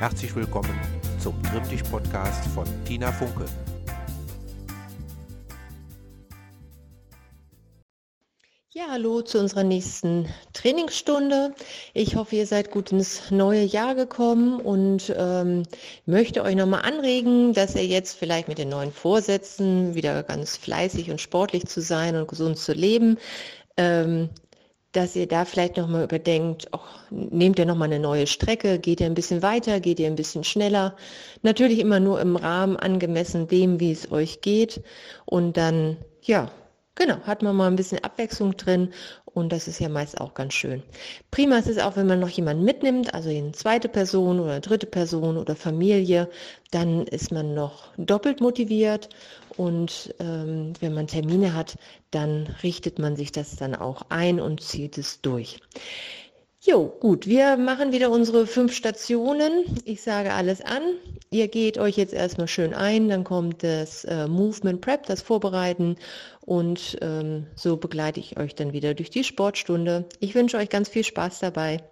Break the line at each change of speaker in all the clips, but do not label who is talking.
Herzlich willkommen zum Trimmdich-Podcast von Tina Funke.
Ja, hallo zu unserer nächsten Trainingsstunde. Ich hoffe, ihr seid gut ins neue Jahr gekommen und ähm, möchte euch nochmal anregen, dass ihr jetzt vielleicht mit den neuen Vorsätzen wieder ganz fleißig und sportlich zu sein und gesund zu leben, ähm, dass ihr da vielleicht nochmal überdenkt, oh, nehmt ihr nochmal eine neue Strecke, geht ihr ein bisschen weiter, geht ihr ein bisschen schneller. Natürlich immer nur im Rahmen angemessen dem, wie es euch geht. Und dann, ja, Genau, hat man mal ein bisschen Abwechslung drin und das ist ja meist auch ganz schön. Prima ist es auch, wenn man noch jemanden mitnimmt, also eine zweite Person oder dritte Person oder Familie, dann ist man noch doppelt motiviert und ähm, wenn man Termine hat, dann richtet man sich das dann auch ein und zieht es durch. Jo, gut, wir machen wieder unsere fünf Stationen. Ich sage alles an. Ihr geht euch jetzt erstmal schön ein, dann kommt das äh, Movement Prep, das Vorbereiten und ähm, so begleite ich euch dann wieder durch die Sportstunde. Ich wünsche euch ganz viel Spaß dabei.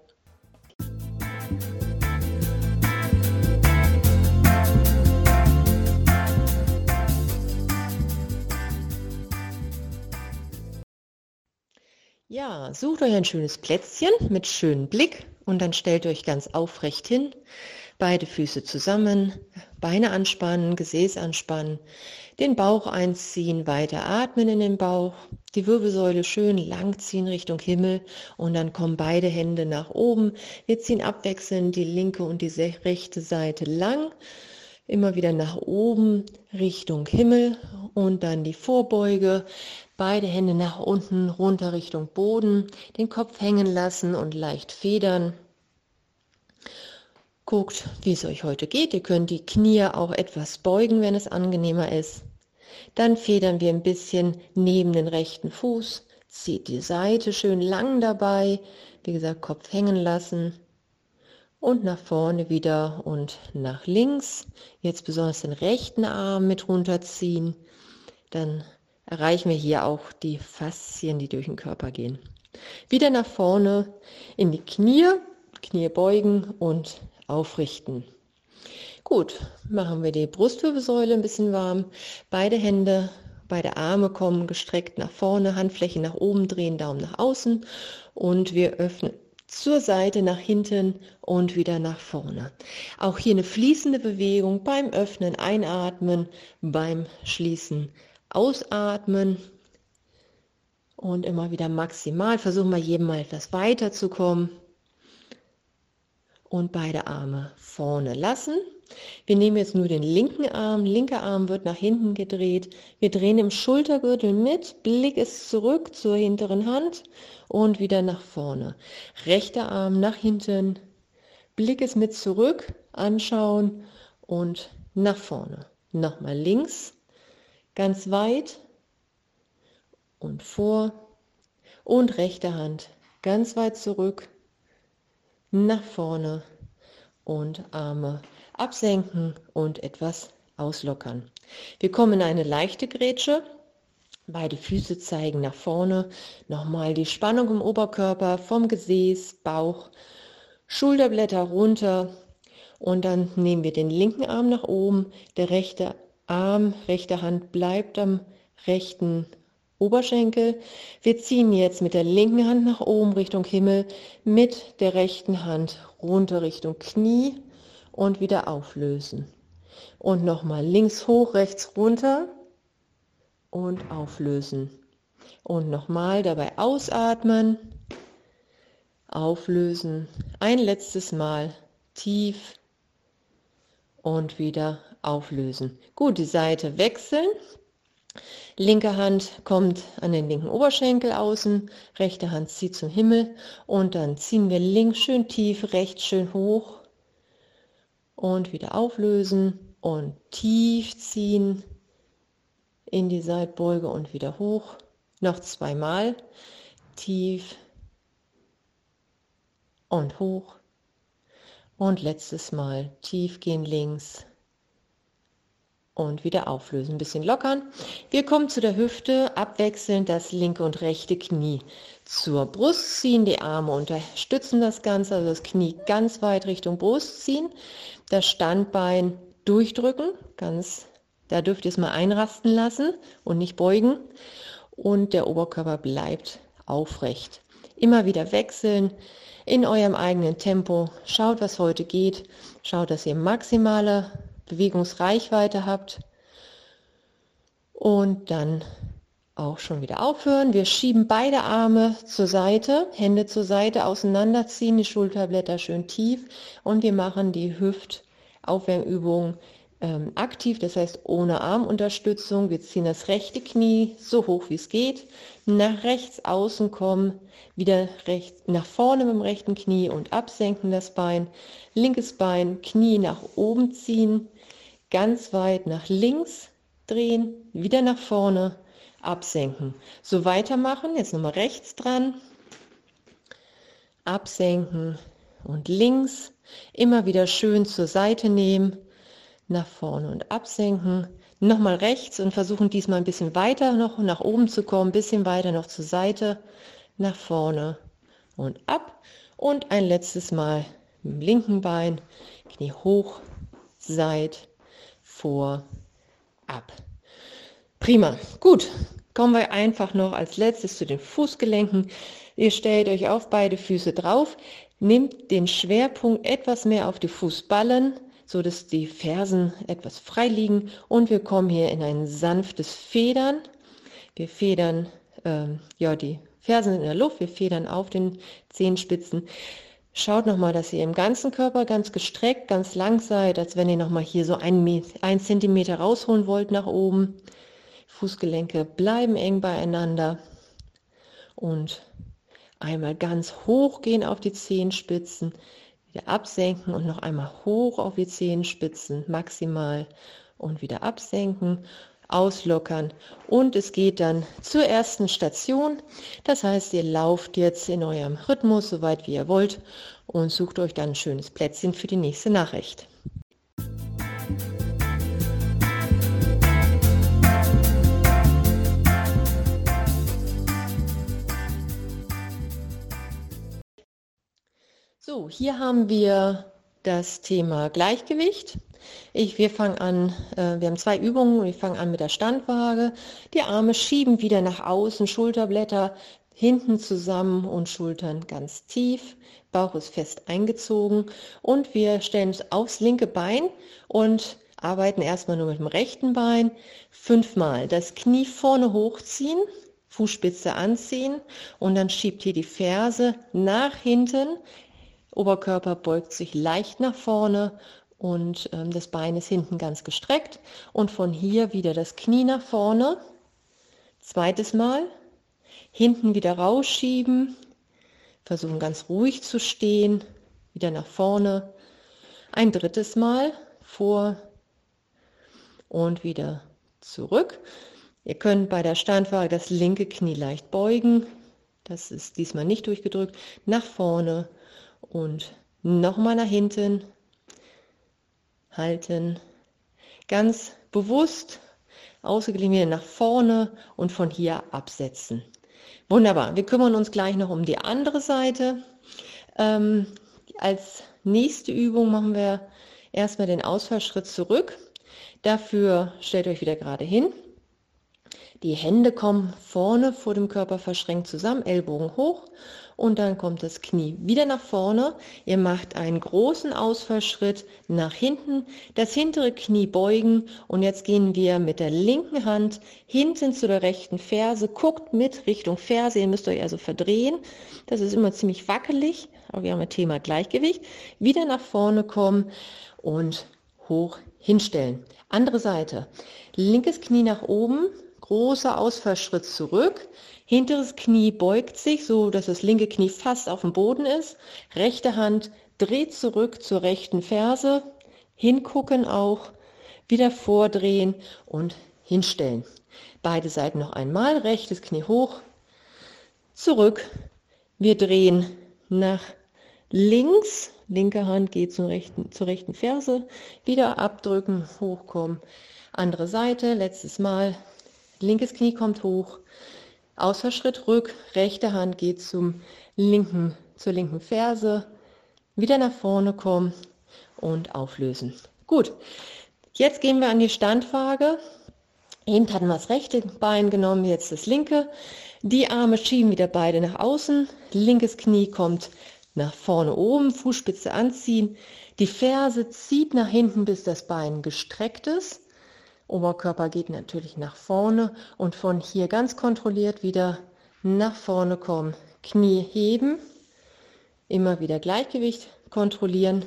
Ja, sucht euch ein schönes Plätzchen mit schönem Blick und dann stellt euch ganz aufrecht hin. Beide Füße zusammen, Beine anspannen, Gesäß anspannen, den Bauch einziehen, weiter atmen in den Bauch, die Wirbelsäule schön lang ziehen Richtung Himmel und dann kommen beide Hände nach oben. Wir ziehen abwechselnd die linke und die rechte Seite lang, immer wieder nach oben Richtung Himmel und dann die Vorbeuge, Beide Hände nach unten, runter Richtung Boden, den Kopf hängen lassen und leicht federn. Guckt, wie es euch heute geht. Ihr könnt die Knie auch etwas beugen, wenn es angenehmer ist. Dann federn wir ein bisschen neben den rechten Fuß. Zieht die Seite schön lang dabei. Wie gesagt, Kopf hängen lassen. Und nach vorne wieder und nach links. Jetzt besonders den rechten Arm mit runterziehen. Dann erreichen wir hier auch die Faszien, die durch den Körper gehen. Wieder nach vorne in die Knie, Knie beugen und aufrichten. Gut, machen wir die Brustwirbelsäule ein bisschen warm. Beide Hände, beide Arme kommen gestreckt nach vorne, Handfläche nach oben drehen, Daumen nach außen und wir öffnen zur Seite nach hinten und wieder nach vorne. Auch hier eine fließende Bewegung beim Öffnen, Einatmen, beim Schließen Ausatmen und immer wieder maximal. Versuchen wir jedem mal etwas weiterzukommen. Und beide Arme vorne lassen. Wir nehmen jetzt nur den linken Arm. Linker Arm wird nach hinten gedreht. Wir drehen im Schultergürtel mit. Blick ist zurück zur hinteren Hand und wieder nach vorne. Rechter Arm nach hinten. Blick ist mit zurück. Anschauen und nach vorne. Nochmal links ganz weit und vor und rechte Hand ganz weit zurück, nach vorne und Arme absenken und etwas auslockern. Wir kommen in eine leichte Grätsche. Beide Füße zeigen nach vorne. Nochmal die Spannung im Oberkörper vom Gesäß, Bauch, Schulterblätter runter. Und dann nehmen wir den linken Arm nach oben, der rechte Arm, rechte Hand bleibt am rechten Oberschenkel. Wir ziehen jetzt mit der linken Hand nach oben Richtung Himmel, mit der rechten Hand runter Richtung Knie und wieder auflösen. Und nochmal links hoch, rechts runter und auflösen. Und nochmal dabei ausatmen, auflösen. Ein letztes Mal tief und wieder auflösen. Gut, die Seite wechseln. Linke Hand kommt an den linken Oberschenkel außen, rechte Hand zieht zum Himmel und dann ziehen wir links schön tief, rechts schön hoch und wieder auflösen und tief ziehen in die Seitbeuge und wieder hoch. Noch zweimal tief und hoch und letztes Mal tief gehen links und wieder auflösen, ein bisschen lockern. Wir kommen zu der Hüfte, abwechselnd das linke und rechte Knie zur Brust ziehen, die Arme unterstützen das Ganze, also das Knie ganz weit Richtung Brust ziehen, das Standbein durchdrücken, ganz, da dürft ihr es mal einrasten lassen und nicht beugen und der Oberkörper bleibt aufrecht. Immer wieder wechseln in eurem eigenen Tempo. Schaut, was heute geht. Schaut, dass ihr maximale Bewegungsreichweite habt. Und dann auch schon wieder aufhören. Wir schieben beide Arme zur Seite, Hände zur Seite, auseinanderziehen, die Schulterblätter schön tief und wir machen die Hüftaufwärmübung ähm, aktiv, das heißt ohne Armunterstützung. Wir ziehen das rechte Knie so hoch wie es geht, nach rechts außen kommen, wieder rechts, nach vorne mit dem rechten Knie und absenken das Bein, linkes Bein, Knie nach oben ziehen, ganz weit nach links drehen, wieder nach vorne, absenken. So weitermachen, jetzt nochmal rechts dran, absenken und links, immer wieder schön zur Seite nehmen, nach vorne und absenken, nochmal rechts und versuchen diesmal ein bisschen weiter noch nach oben zu kommen, ein bisschen weiter noch zur Seite, nach vorne und ab und ein letztes Mal mit dem linken Bein, Knie hoch, Seit, vor, ab. Prima. Gut. Kommen wir einfach noch als letztes zu den Fußgelenken. Ihr stellt euch auf beide Füße drauf, nehmt den Schwerpunkt etwas mehr auf die Fußballen, so dass die Fersen etwas frei liegen und wir kommen hier in ein sanftes Federn. Wir federn ähm, ja die Fersen in der Luft, wir federn auf den Zehenspitzen. Schaut nochmal, dass ihr im ganzen Körper ganz gestreckt, ganz lang seid, als wenn ihr nochmal hier so ein, ein Zentimeter rausholen wollt nach oben. Fußgelenke bleiben eng beieinander und einmal ganz hoch gehen auf die Zehenspitzen, wieder absenken und noch einmal hoch auf die Zehenspitzen maximal und wieder absenken auslockern und es geht dann zur ersten Station. Das heißt, ihr lauft jetzt in eurem Rhythmus so weit wie ihr wollt und sucht euch dann ein schönes Plätzchen für die nächste Nachricht. So, hier haben wir das Thema Gleichgewicht. Ich, wir fangen an, äh, wir haben zwei Übungen. Wir fangen an mit der Standwaage. Die Arme schieben wieder nach außen, Schulterblätter hinten zusammen und Schultern ganz tief. Bauch ist fest eingezogen und wir stellen uns aufs linke Bein und arbeiten erstmal nur mit dem rechten Bein. Fünfmal das Knie vorne hochziehen, Fußspitze anziehen und dann schiebt hier die Ferse nach hinten. Oberkörper beugt sich leicht nach vorne und ähm, das Bein ist hinten ganz gestreckt und von hier wieder das Knie nach vorne. Zweites Mal. Hinten wieder rausschieben. Versuchen ganz ruhig zu stehen. Wieder nach vorne. Ein drittes Mal vor und wieder zurück. Ihr könnt bei der Standwaage das linke Knie leicht beugen. Das ist diesmal nicht durchgedrückt. Nach vorne und nochmal nach hinten halten. Ganz bewusst ausgeglichen wieder nach vorne und von hier absetzen. Wunderbar. Wir kümmern uns gleich noch um die andere Seite. Ähm, als nächste Übung machen wir erstmal den Ausfallschritt zurück. Dafür stellt euch wieder gerade hin. Die Hände kommen vorne vor dem Körper verschränkt zusammen, Ellbogen hoch und dann kommt das Knie wieder nach vorne. Ihr macht einen großen Ausfallschritt nach hinten, das hintere Knie beugen und jetzt gehen wir mit der linken Hand hinten zu der rechten Ferse, guckt mit Richtung Ferse, ihr müsst euch also verdrehen. Das ist immer ziemlich wackelig, aber wir haben ein Thema Gleichgewicht. Wieder nach vorne kommen und hoch hinstellen. Andere Seite. Linkes Knie nach oben, großer Ausfallschritt zurück. Hinteres Knie beugt sich, so dass das linke Knie fast auf dem Boden ist. Rechte Hand dreht zurück zur rechten Ferse. Hingucken auch. Wieder vordrehen und hinstellen. Beide Seiten noch einmal. Rechtes Knie hoch. Zurück. Wir drehen nach links, linke Hand geht zur rechten, zur rechten Ferse, wieder abdrücken, hochkommen, andere Seite, letztes Mal, linkes Knie kommt hoch, Ausfallschritt rück, rechte Hand geht zum linken, zur linken Ferse, wieder nach vorne kommen und auflösen. Gut, jetzt gehen wir an die Standwaage. Eben hatten wir das rechte Bein genommen, jetzt das linke. Die Arme schieben wieder beide nach außen. Linkes Knie kommt nach vorne oben, Fußspitze anziehen. Die Ferse zieht nach hinten, bis das Bein gestreckt ist. Oberkörper geht natürlich nach vorne und von hier ganz kontrolliert wieder nach vorne kommen. Knie heben, immer wieder Gleichgewicht kontrollieren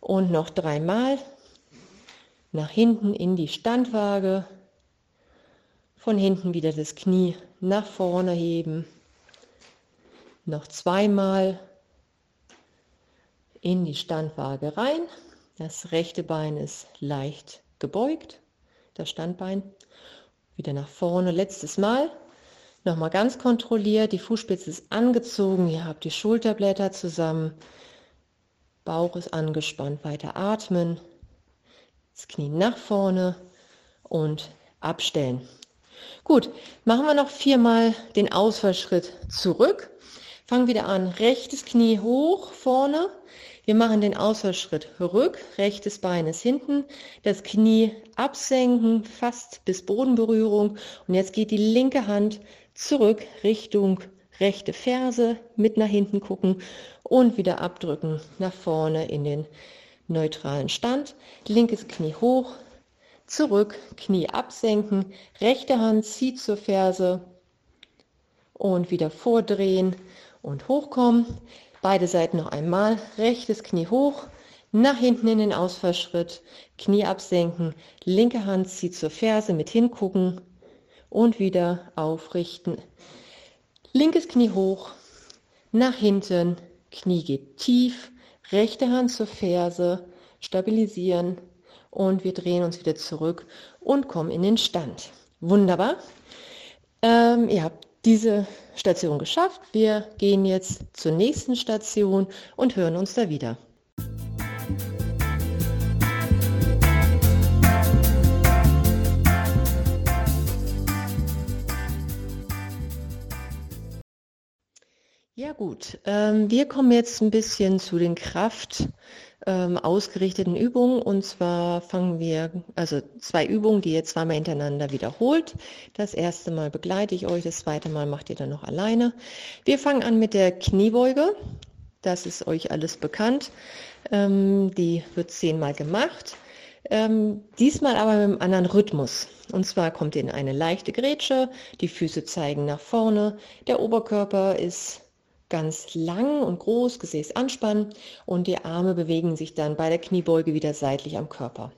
und noch dreimal nach hinten in die Standwaage. Von hinten wieder das Knie nach vorne heben. Noch zweimal in die Standwaage rein. Das rechte Bein ist leicht gebeugt, das Standbein. Wieder nach vorne, letztes Mal. Nochmal ganz kontrolliert, die Fußspitze ist angezogen, ihr habt die Schulterblätter zusammen, Bauch ist angespannt, weiter atmen, das Knie nach vorne und abstellen. Gut, machen wir noch viermal den Ausfallschritt zurück. Fangen wieder an, rechtes Knie hoch vorne. Wir machen den Ausfallschritt rück, rechtes Bein ist hinten, das Knie absenken, fast bis Bodenberührung. Und jetzt geht die linke Hand zurück Richtung rechte Ferse, mit nach hinten gucken und wieder abdrücken nach vorne in den neutralen Stand. Linkes Knie hoch, zurück, Knie absenken, rechte Hand zieht zur Ferse und wieder vordrehen und hochkommen. Beide Seiten noch einmal, rechtes Knie hoch, nach hinten in den Ausfallschritt, Knie absenken, linke Hand zieht zur Ferse mit hingucken. Und wieder aufrichten. Linkes Knie hoch, nach hinten, Knie geht tief, rechte Hand zur Ferse, stabilisieren, und wir drehen uns wieder zurück und kommen in den Stand. Wunderbar. Ähm, ihr habt diese Station geschafft. Wir gehen jetzt zur nächsten Station und hören uns da wieder. Ja gut, ähm, wir kommen jetzt ein bisschen zu den Kraft- ähm, ausgerichteten Übungen. Und zwar fangen wir, also zwei Übungen, die ihr zweimal hintereinander wiederholt. Das erste Mal begleite ich euch, das zweite Mal macht ihr dann noch alleine. Wir fangen an mit der Kniebeuge. Das ist euch alles bekannt. Ähm, die wird zehnmal gemacht. Ähm, diesmal aber mit einem anderen Rhythmus. Und zwar kommt ihr in eine leichte Grätsche, die Füße zeigen nach vorne, der Oberkörper ist ganz lang und groß, Gesäß anspannen und die Arme bewegen sich dann bei der Kniebeuge wieder seitlich am Körper.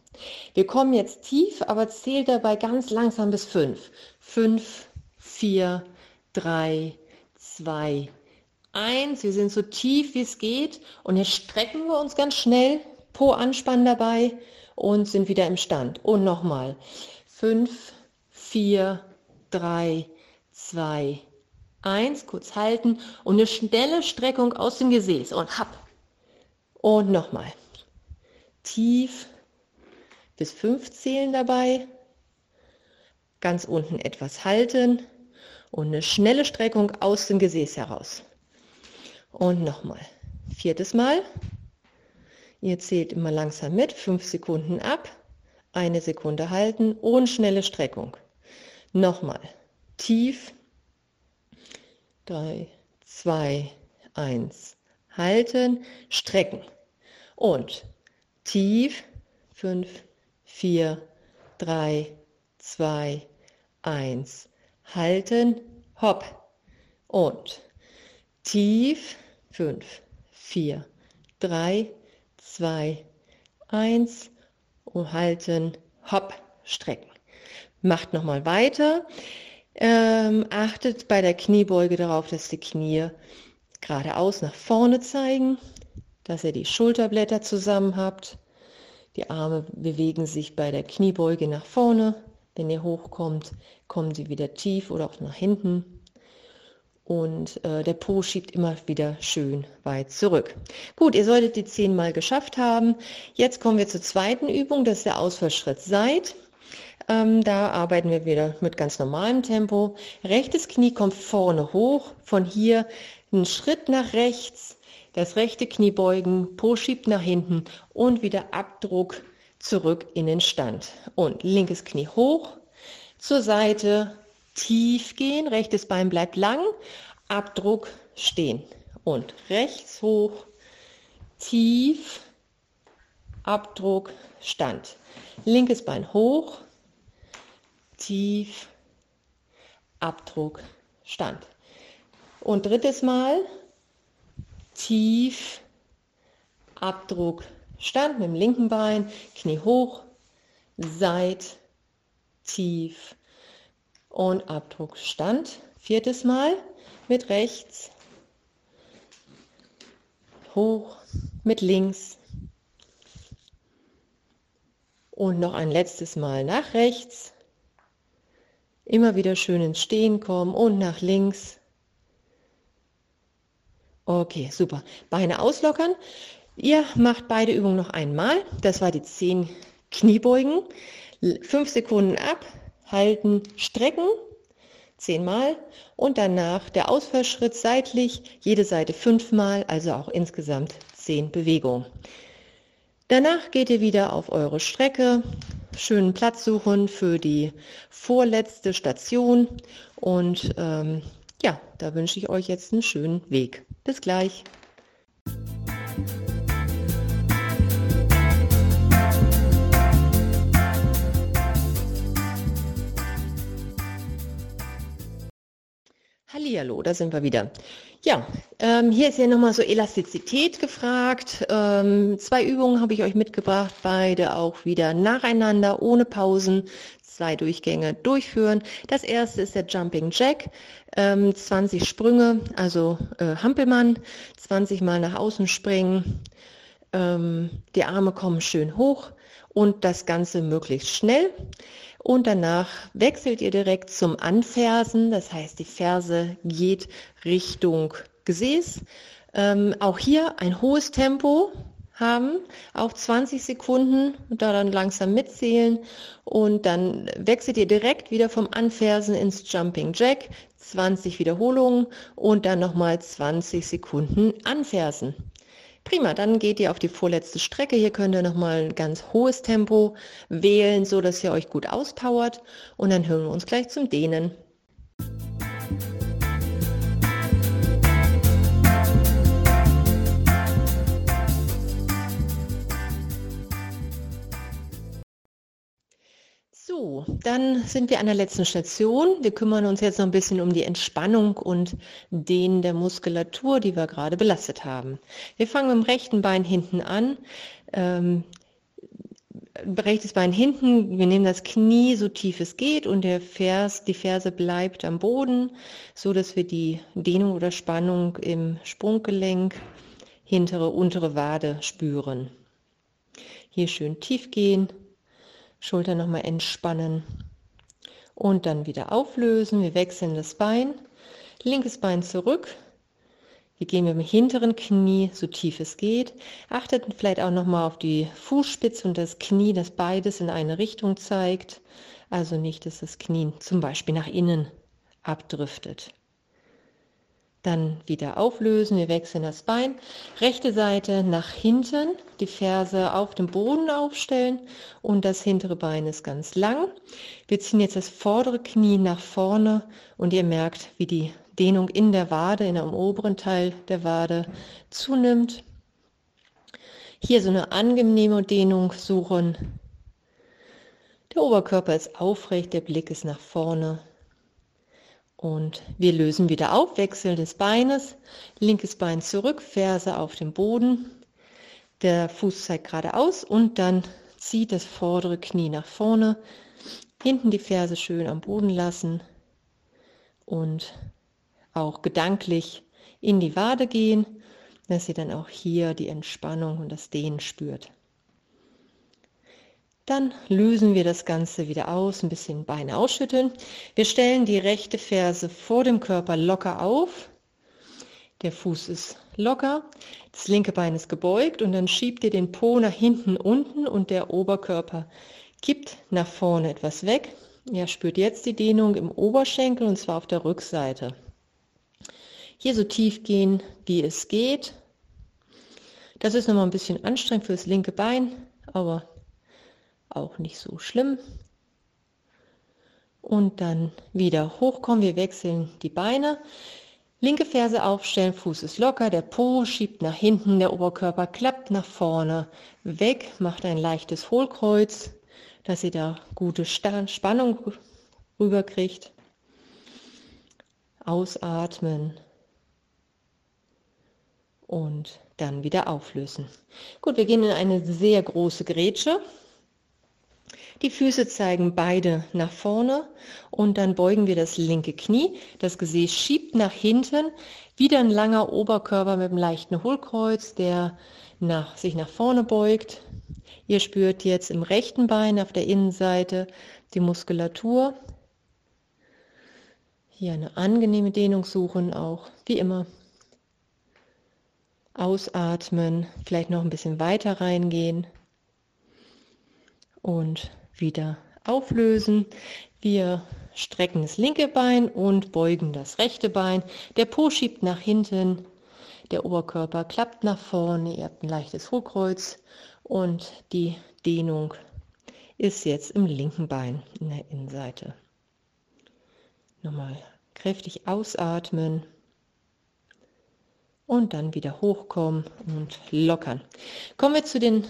Wir kommen jetzt tief, aber zählt dabei ganz langsam bis fünf. Fünf, vier, drei, zwei, eins. Wir sind so tief wie es geht und jetzt strecken wir uns ganz schnell, Po anspannen dabei und sind wieder im Stand. Und nochmal. Fünf, vier, drei, zwei, Eins, kurz halten und eine schnelle Streckung aus dem Gesäß und hab. Und nochmal. Tief bis fünf zählen dabei. Ganz unten etwas halten und eine schnelle Streckung aus dem Gesäß heraus. Und nochmal. Viertes Mal. Ihr zählt immer langsam mit, fünf Sekunden ab, eine Sekunde halten und schnelle Streckung. Nochmal. Tief 3, 2, 1. Halten, strecken. Und tief. 5, 4, 3, 2, 1. Halten, hopp. Und tief. 5, 4, 3, 2, 1. Und halten, hopp, strecken. Macht nochmal weiter. Ähm, achtet bei der Kniebeuge darauf, dass die Knie geradeaus nach vorne zeigen, dass ihr die Schulterblätter zusammen habt. Die Arme bewegen sich bei der Kniebeuge nach vorne. Wenn ihr hochkommt, kommen sie wieder tief oder auch nach hinten. und äh, der Po schiebt immer wieder schön weit zurück. Gut, ihr solltet die zehnmal geschafft haben. Jetzt kommen wir zur zweiten Übung, das ist der Ausfallschritt Seit. Ähm, da arbeiten wir wieder mit ganz normalem Tempo. Rechtes Knie kommt vorne hoch, von hier einen Schritt nach rechts, das rechte Knie beugen, Po schiebt nach hinten und wieder Abdruck zurück in den Stand. Und linkes Knie hoch, zur Seite, tief gehen, rechtes Bein bleibt lang, Abdruck stehen und rechts hoch, tief, Abdruck, Stand. Linkes Bein hoch, tief, Abdruck, Stand. Und drittes Mal, tief, Abdruck, Stand mit dem linken Bein, Knie hoch, Seit, tief, und Abdruck Stand. Viertes Mal mit rechts, hoch, mit links und noch ein letztes Mal nach rechts. Immer wieder schön ins Stehen kommen und nach links. Okay, super. Beine auslockern. Ihr macht beide Übungen noch einmal. Das war die 10 Kniebeugen. Fünf Sekunden ab, halten, strecken, zehnmal und danach der Ausfallschritt seitlich, jede Seite fünfmal, also auch insgesamt zehn Bewegungen. Danach geht ihr wieder auf eure Strecke, schönen Platz suchen für die vorletzte Station und ähm, ja, da wünsche ich euch jetzt einen schönen Weg. Bis gleich. Hallihallo, da sind wir wieder. Ja, ähm, hier ist ja nochmal so Elastizität gefragt. Ähm, zwei Übungen habe ich euch mitgebracht, beide auch wieder nacheinander, ohne Pausen, zwei Durchgänge durchführen. Das erste ist der Jumping Jack, ähm, 20 Sprünge, also äh, Hampelmann, 20 Mal nach außen springen. Ähm, die Arme kommen schön hoch und das Ganze möglichst schnell. Und danach wechselt ihr direkt zum Anfersen, das heißt, die Ferse geht Richtung Gesäß. Ähm, auch hier ein hohes Tempo haben, auch 20 Sekunden und da dann langsam mitzählen und dann wechselt ihr direkt wieder vom Anfersen ins Jumping Jack, 20 Wiederholungen und dann nochmal 20 Sekunden anfersen. Prima, dann geht ihr auf die vorletzte Strecke. Hier könnt ihr nochmal ein ganz hohes Tempo wählen, so dass ihr euch gut auspowert. Und dann hören wir uns gleich zum Dehnen. Dann sind wir an der letzten Station. Wir kümmern uns jetzt noch ein bisschen um die Entspannung und den der Muskulatur, die wir gerade belastet haben. Wir fangen mit dem rechten Bein hinten an. Ähm, rechtes Bein hinten, wir nehmen das Knie so tief es geht und der Vers, die Ferse bleibt am Boden, so dass wir die Dehnung oder Spannung im Sprunggelenk, hintere, untere Wade spüren. Hier schön tief gehen Schulter nochmal entspannen und dann wieder auflösen. Wir wechseln das Bein, linkes Bein zurück. Wir gehen mit dem hinteren Knie so tief es geht. Achtet vielleicht auch nochmal auf die Fußspitze und das Knie, dass beides in eine Richtung zeigt. Also nicht, dass das Knie zum Beispiel nach innen abdriftet. Dann wieder auflösen, wir wechseln das Bein. Rechte Seite nach hinten, die Ferse auf dem Boden aufstellen und das hintere Bein ist ganz lang. Wir ziehen jetzt das vordere Knie nach vorne und ihr merkt, wie die Dehnung in der Wade, in dem oberen Teil der Wade zunimmt. Hier so eine angenehme Dehnung suchen. Der Oberkörper ist aufrecht, der Blick ist nach vorne. Und wir lösen wieder auf, Wechsel des Beines, linkes Bein zurück, Ferse auf dem Boden, der Fuß zeigt geradeaus und dann zieht das vordere Knie nach vorne, hinten die Ferse schön am Boden lassen und auch gedanklich in die Wade gehen, dass ihr dann auch hier die Entspannung und das Dehnen spürt. Dann lösen wir das Ganze wieder aus, ein bisschen Beine ausschütteln. Wir stellen die rechte Ferse vor dem Körper locker auf. Der Fuß ist locker, das linke Bein ist gebeugt und dann schiebt ihr den Po nach hinten unten und der Oberkörper kippt nach vorne etwas weg. Ihr spürt jetzt die Dehnung im Oberschenkel und zwar auf der Rückseite. Hier so tief gehen, wie es geht. Das ist nochmal ein bisschen anstrengend fürs linke Bein, aber auch nicht so schlimm. Und dann wieder hochkommen. Wir wechseln die Beine. Linke Ferse aufstellen, Fuß ist locker, der Po schiebt nach hinten, der Oberkörper klappt nach vorne weg, macht ein leichtes Hohlkreuz, dass ihr da gute Spannung rüberkriegt. Ausatmen und dann wieder auflösen. Gut, wir gehen in eine sehr große Grätsche. Die Füße zeigen beide nach vorne und dann beugen wir das linke Knie. Das Gesäß schiebt nach hinten. Wieder ein langer Oberkörper mit einem leichten Hohlkreuz, der nach, sich nach vorne beugt. Ihr spürt jetzt im rechten Bein auf der Innenseite die Muskulatur. Hier eine angenehme Dehnung suchen, auch wie immer. Ausatmen, vielleicht noch ein bisschen weiter reingehen und wieder auflösen. Wir strecken das linke Bein und beugen das rechte Bein. Der Po schiebt nach hinten, der Oberkörper klappt nach vorne, ihr habt ein leichtes Hohlkreuz und die Dehnung ist jetzt im linken Bein in der Innenseite. Nochmal kräftig ausatmen und dann wieder hochkommen und lockern. Kommen wir zu den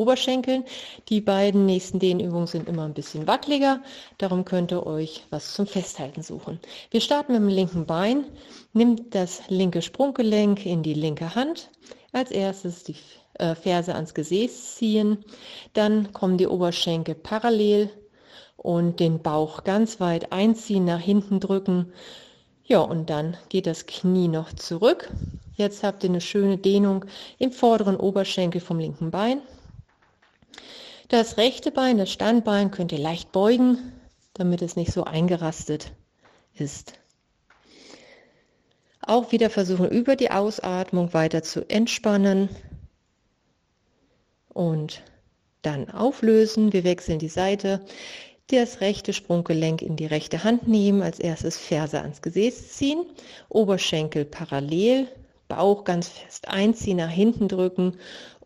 Oberschenkeln. Die beiden nächsten Dehnübungen sind immer ein bisschen wackeliger, darum könnt ihr euch was zum Festhalten suchen. Wir starten mit dem linken Bein, nimmt das linke Sprunggelenk in die linke Hand, als erstes die äh, Ferse ans Gesäß ziehen, dann kommen die Oberschenkel parallel und den Bauch ganz weit einziehen, nach hinten drücken. Ja, und dann geht das Knie noch zurück. Jetzt habt ihr eine schöne Dehnung im vorderen Oberschenkel vom linken Bein. Das rechte Bein, das Standbein könnt ihr leicht beugen, damit es nicht so eingerastet ist. Auch wieder versuchen über die Ausatmung weiter zu entspannen und dann auflösen. Wir wechseln die Seite. Das rechte Sprunggelenk in die rechte Hand nehmen, als erstes Ferse ans Gesäß ziehen, Oberschenkel parallel, Bauch ganz fest einziehen, nach hinten drücken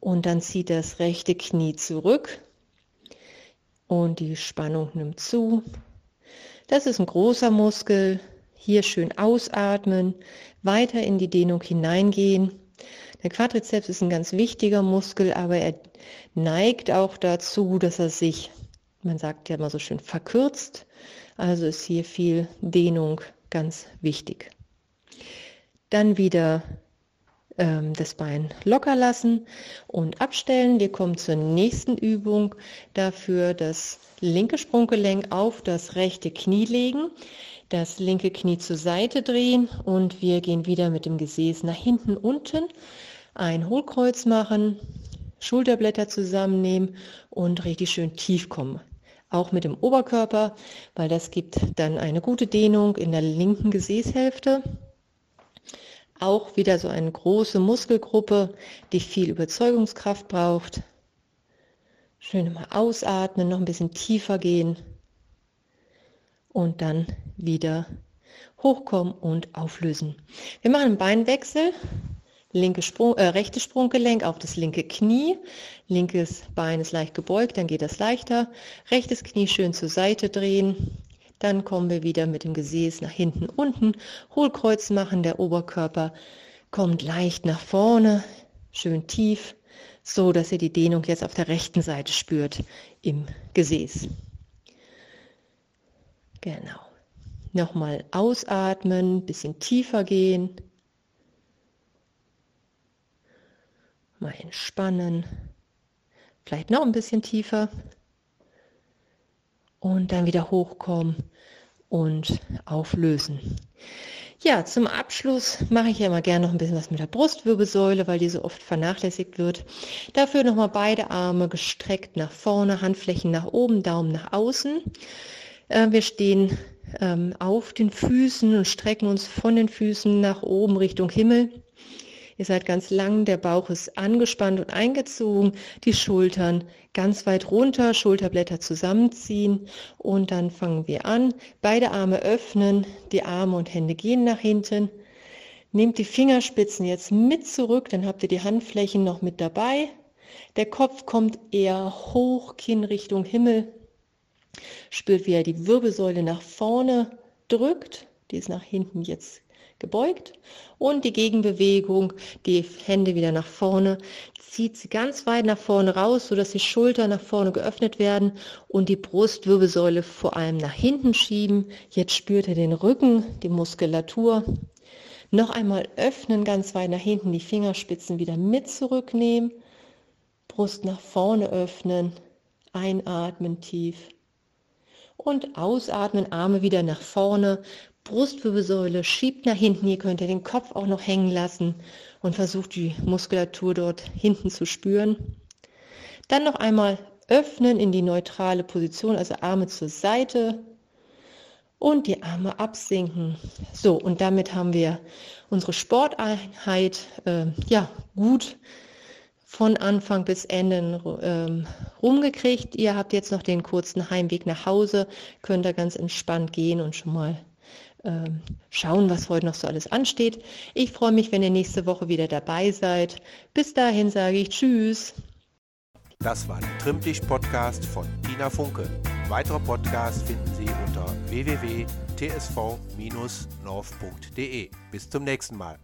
und dann zieht das rechte Knie zurück und die Spannung nimmt zu. Das ist ein großer Muskel. Hier schön ausatmen, weiter in die Dehnung hineingehen. Der Quadrizeps ist ein ganz wichtiger Muskel, aber er neigt auch dazu, dass er sich, man sagt ja immer so schön, verkürzt. Also ist hier viel Dehnung ganz wichtig. Dann wieder das Bein locker lassen und abstellen. Wir kommen zur nächsten Übung. Dafür das linke Sprunggelenk auf das rechte Knie legen, das linke Knie zur Seite drehen und wir gehen wieder mit dem Gesäß nach hinten unten. Ein Hohlkreuz machen, Schulterblätter zusammennehmen und richtig schön tief kommen auch mit dem Oberkörper, weil das gibt dann eine gute Dehnung in der linken Gesäßhälfte. Auch wieder so eine große Muskelgruppe, die viel Überzeugungskraft braucht. Schön mal ausatmen, noch ein bisschen tiefer gehen und dann wieder hochkommen und auflösen. Wir machen einen Beinwechsel. Linke Sprung, äh, rechte Sprunggelenk auf das linke Knie. Linkes Bein ist leicht gebeugt, dann geht das leichter. Rechtes Knie schön zur Seite drehen. Dann kommen wir wieder mit dem Gesäß nach hinten unten. Hohlkreuz machen, der Oberkörper kommt leicht nach vorne, schön tief, so dass ihr die Dehnung jetzt auf der rechten Seite spürt im Gesäß. Genau. Nochmal ausatmen, bisschen tiefer gehen. Mal entspannen. Vielleicht noch ein bisschen tiefer und dann wieder hochkommen und auflösen. Ja, zum Abschluss mache ich ja immer gerne noch ein bisschen was mit der Brustwirbelsäule, weil die so oft vernachlässigt wird. Dafür nochmal beide Arme gestreckt nach vorne, Handflächen nach oben, Daumen nach außen. Äh, wir stehen ähm, auf den Füßen und strecken uns von den Füßen nach oben Richtung Himmel. Ihr seid ganz lang, der Bauch ist angespannt und eingezogen, die Schultern ganz weit runter, Schulterblätter zusammenziehen und dann fangen wir an. Beide Arme öffnen, die Arme und Hände gehen nach hinten. Nehmt die Fingerspitzen jetzt mit zurück, dann habt ihr die Handflächen noch mit dabei. Der Kopf kommt eher hoch, Kinn Richtung Himmel. Spürt, wie er die Wirbelsäule nach vorne drückt. Die ist nach hinten jetzt gebeugt und die Gegenbewegung, die Hände wieder nach vorne, zieht sie ganz weit nach vorne raus, sodass die Schultern nach vorne geöffnet werden und die Brustwirbelsäule vor allem nach hinten schieben. Jetzt spürt ihr den Rücken, die Muskulatur. Noch einmal öffnen, ganz weit nach hinten, die Fingerspitzen wieder mit zurücknehmen. Brust nach vorne öffnen, einatmen tief und ausatmen, Arme wieder nach vorne, Brustwirbelsäule schiebt nach hinten. Ihr könnt ihr den Kopf auch noch hängen lassen und versucht die Muskulatur dort hinten zu spüren. Dann noch einmal öffnen in die neutrale Position, also Arme zur Seite und die Arme absinken. So, und damit haben wir unsere Sporteinheit äh, ja, gut von Anfang bis Ende ähm, rumgekriegt. Ihr habt jetzt noch den kurzen Heimweg nach Hause, könnt da ganz entspannt gehen und schon mal ähm, schauen, was heute noch so alles ansteht. Ich freue mich, wenn ihr nächste Woche wieder dabei seid. Bis dahin sage ich Tschüss.
Das war der Trimmtisch-Podcast von Tina Funke. Weitere Podcasts finden Sie unter www.tsv-north.de. Bis zum nächsten Mal.